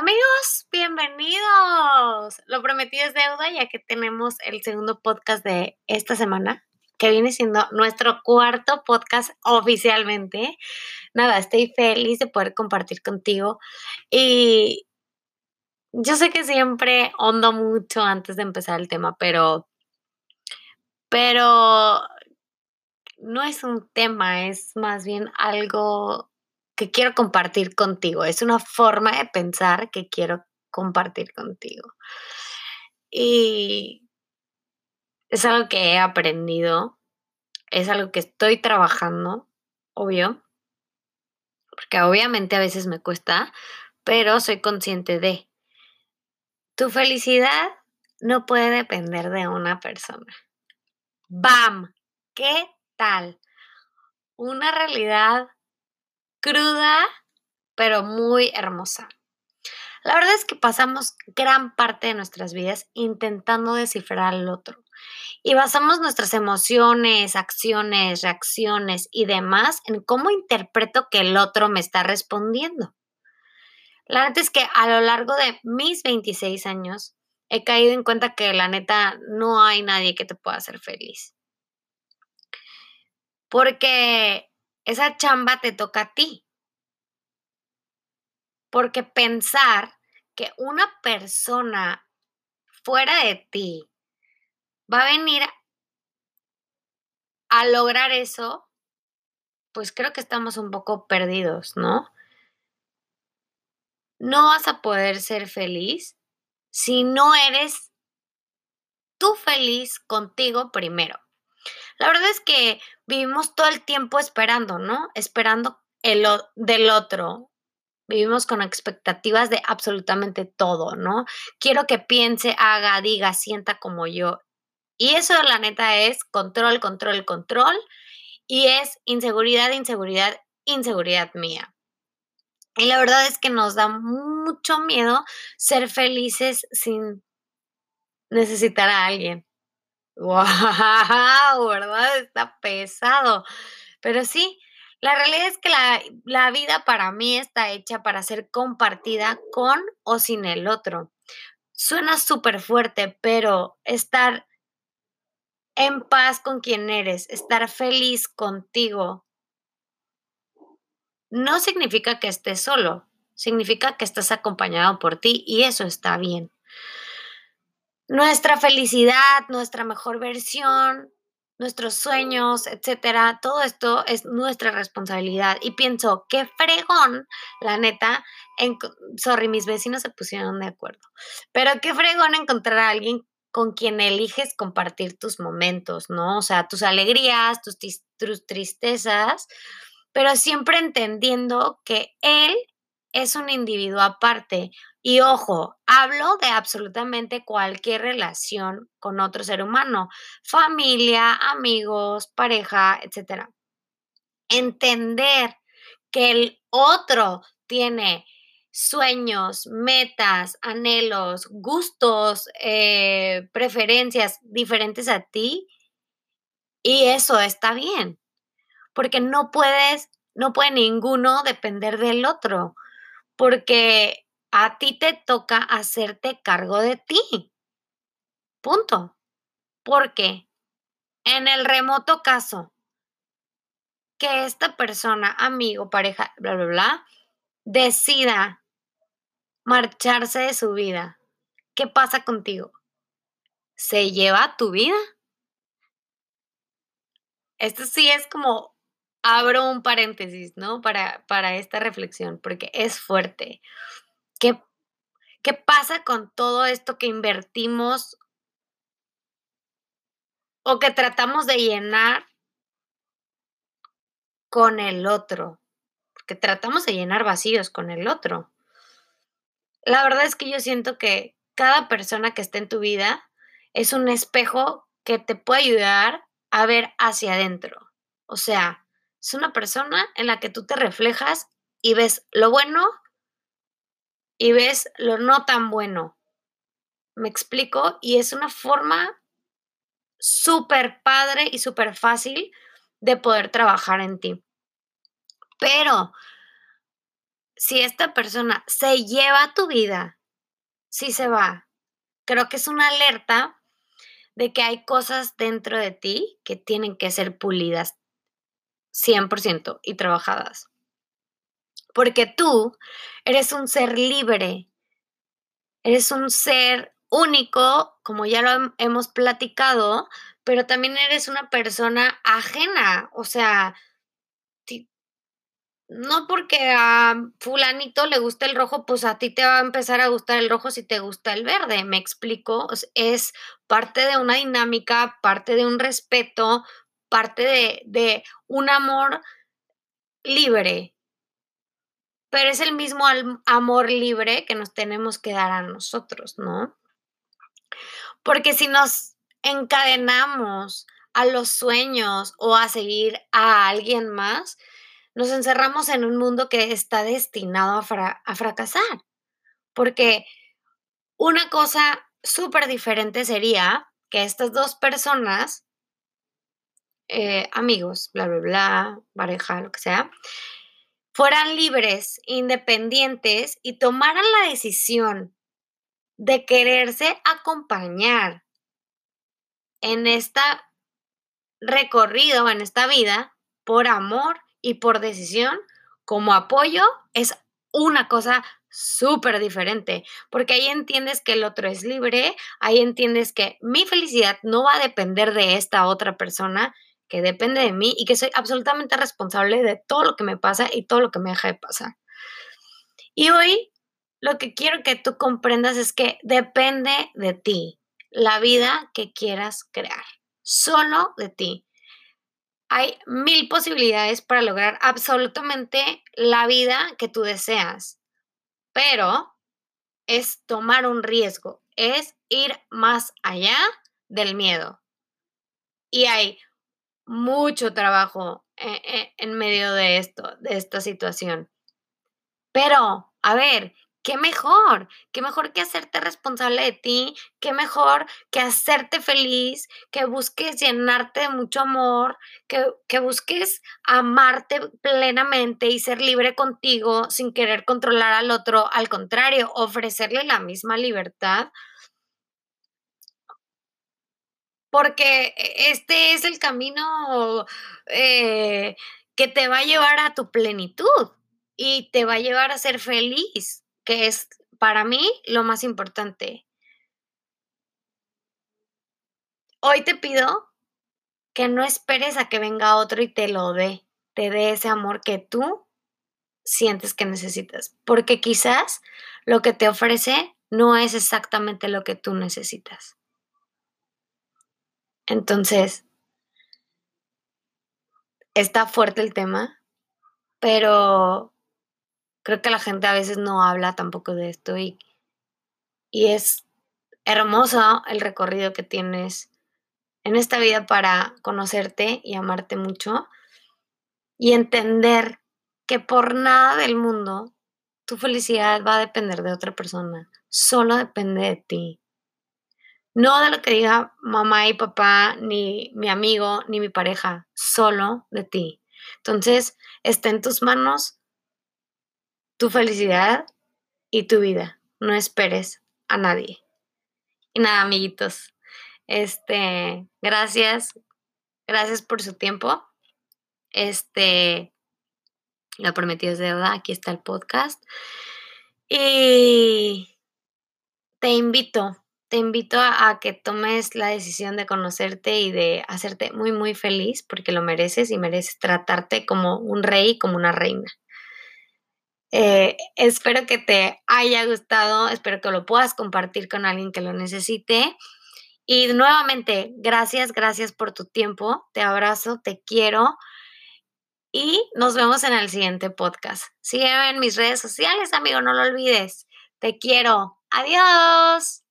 Amigos, bienvenidos. Lo prometido es deuda ya que tenemos el segundo podcast de esta semana, que viene siendo nuestro cuarto podcast oficialmente. Nada, estoy feliz de poder compartir contigo y yo sé que siempre hondo mucho antes de empezar el tema, pero pero no es un tema, es más bien algo que quiero compartir contigo. Es una forma de pensar que quiero compartir contigo. Y es algo que he aprendido, es algo que estoy trabajando, obvio, porque obviamente a veces me cuesta, pero soy consciente de, tu felicidad no puede depender de una persona. ¡Bam! ¿Qué tal? Una realidad cruda, pero muy hermosa. La verdad es que pasamos gran parte de nuestras vidas intentando descifrar al otro y basamos nuestras emociones, acciones, reacciones y demás en cómo interpreto que el otro me está respondiendo. La neta es que a lo largo de mis 26 años he caído en cuenta que la neta no hay nadie que te pueda hacer feliz. Porque esa chamba te toca a ti. Porque pensar que una persona fuera de ti va a venir a lograr eso, pues creo que estamos un poco perdidos, ¿no? No vas a poder ser feliz si no eres tú feliz contigo primero. La verdad es que vivimos todo el tiempo esperando, ¿no? Esperando el del otro. Vivimos con expectativas de absolutamente todo, ¿no? Quiero que piense, haga, diga, sienta como yo. Y eso, la neta, es control, control, control. Y es inseguridad, inseguridad, inseguridad mía. Y la verdad es que nos da mucho miedo ser felices sin necesitar a alguien. ¡Wow! ¿Verdad? Está pesado. Pero sí, la realidad es que la, la vida para mí está hecha para ser compartida con o sin el otro. Suena súper fuerte, pero estar en paz con quien eres, estar feliz contigo, no significa que estés solo, significa que estás acompañado por ti y eso está bien nuestra felicidad, nuestra mejor versión, nuestros sueños, etcétera, todo esto es nuestra responsabilidad. Y pienso, qué fregón, la neta, en, sorry, mis vecinos se pusieron de acuerdo, pero qué fregón encontrar a alguien con quien eliges compartir tus momentos, ¿no? O sea, tus alegrías, tus, tus tristezas, pero siempre entendiendo que él es un individuo aparte. Y ojo, hablo de absolutamente cualquier relación con otro ser humano, familia, amigos, pareja, etc. Entender que el otro tiene sueños, metas, anhelos, gustos, eh, preferencias diferentes a ti. Y eso está bien, porque no puedes, no puede ninguno depender del otro porque a ti te toca hacerte cargo de ti. Punto. Porque en el remoto caso que esta persona, amigo, pareja, bla, bla, bla, decida marcharse de su vida, ¿qué pasa contigo? ¿Se lleva tu vida? Esto sí es como abro un paréntesis, ¿no? Para, para esta reflexión, porque es fuerte. ¿Qué, ¿Qué pasa con todo esto que invertimos o que tratamos de llenar con el otro? Porque tratamos de llenar vacíos con el otro. La verdad es que yo siento que cada persona que esté en tu vida es un espejo que te puede ayudar a ver hacia adentro. O sea, es una persona en la que tú te reflejas y ves lo bueno y ves lo no tan bueno. Me explico y es una forma súper padre y súper fácil de poder trabajar en ti. Pero si esta persona se lleva tu vida, si se va, creo que es una alerta de que hay cosas dentro de ti que tienen que ser pulidas 100% y trabajadas. Porque tú eres un ser libre, eres un ser único, como ya lo hemos platicado, pero también eres una persona ajena, o sea, no porque a fulanito le gusta el rojo, pues a ti te va a empezar a gustar el rojo si te gusta el verde, me explico, es parte de una dinámica, parte de un respeto, parte de, de un amor libre, pero es el mismo amor libre que nos tenemos que dar a nosotros, ¿no? Porque si nos encadenamos a los sueños o a seguir a alguien más, nos encerramos en un mundo que está destinado a, fracasar. Porque una cosa súper diferente sería que estas dos personas, eh, amigos, bla, bla, bla, pareja, lo que sea, fueran libres, independientes y tomaran la decisión de quererse acompañar en esta recorrido, en esta vida, por amor y por decisión, como apoyo, es una cosa súper diferente, porque ahí entiendes que el otro es libre, ahí entiendes que mi felicidad no va a depender de esta otra persona, que depende de mí y que soy absolutamente responsable de todo lo que me pasa y todo lo que me deja de pasar. Y hoy lo que quiero que tú comprendas es que depende de ti la vida que quieras crear, solo de ti. Hay mil posibilidades para lograr absolutamente la vida que tú deseas, pero es tomar un riesgo, es ir más allá del miedo. Y hay mucho trabajo eh, eh, en medio de esto, de esta situación. Pero, a ver, qué mejor, qué mejor que hacerte responsable de ti, qué mejor que hacerte feliz, que busques llenarte de mucho amor, que, que, busques amarte plenamente y ser libre contigo sin querer controlar al otro, al contrario, ofrecerle la misma libertad porque e, este es el camino eh, que te va a llevar a tu plenitud y te va a llevar a ser feliz, que es para mí lo más importante. Hoy te pido que no esperes a que venga otro y te lo dé, te dé ese amor que tú sientes que necesitas, porque quizás lo que te ofrece no es exactamente lo que tú necesitas. Entonces, está fuerte el tema, pero creo que la gente a veces no habla tampoco de esto y, y es hermoso el recorrido que tienes en esta vida para conocerte y amarte mucho y entender que por nada del mundo tu felicidad va a depender de otra persona, solo depende de ti. No de lo que diga mamá y papá, ni mi amigo, ni mi pareja, solo de ti. Entonces, está en tus manos tu felicidad y tu vida. No esperes a nadie. Y nada, amiguitos. Este, gracias. Gracias por su tiempo. Este, lo prometido es deuda. Aquí está el podcast. Y te invito te invito a, que tomes la decisión de conocerte y de hacerte muy, muy feliz porque lo mereces y mereces tratarte como un rey, como una reina. Eh, espero que te haya gustado, espero que lo puedas compartir con alguien que lo necesite. Y nuevamente, gracias, gracias por tu tiempo. Te abrazo, te quiero. Y nos vemos en el siguiente podcast. Sígueme en mis redes sociales, amigo, no lo olvides. Te quiero. Adiós.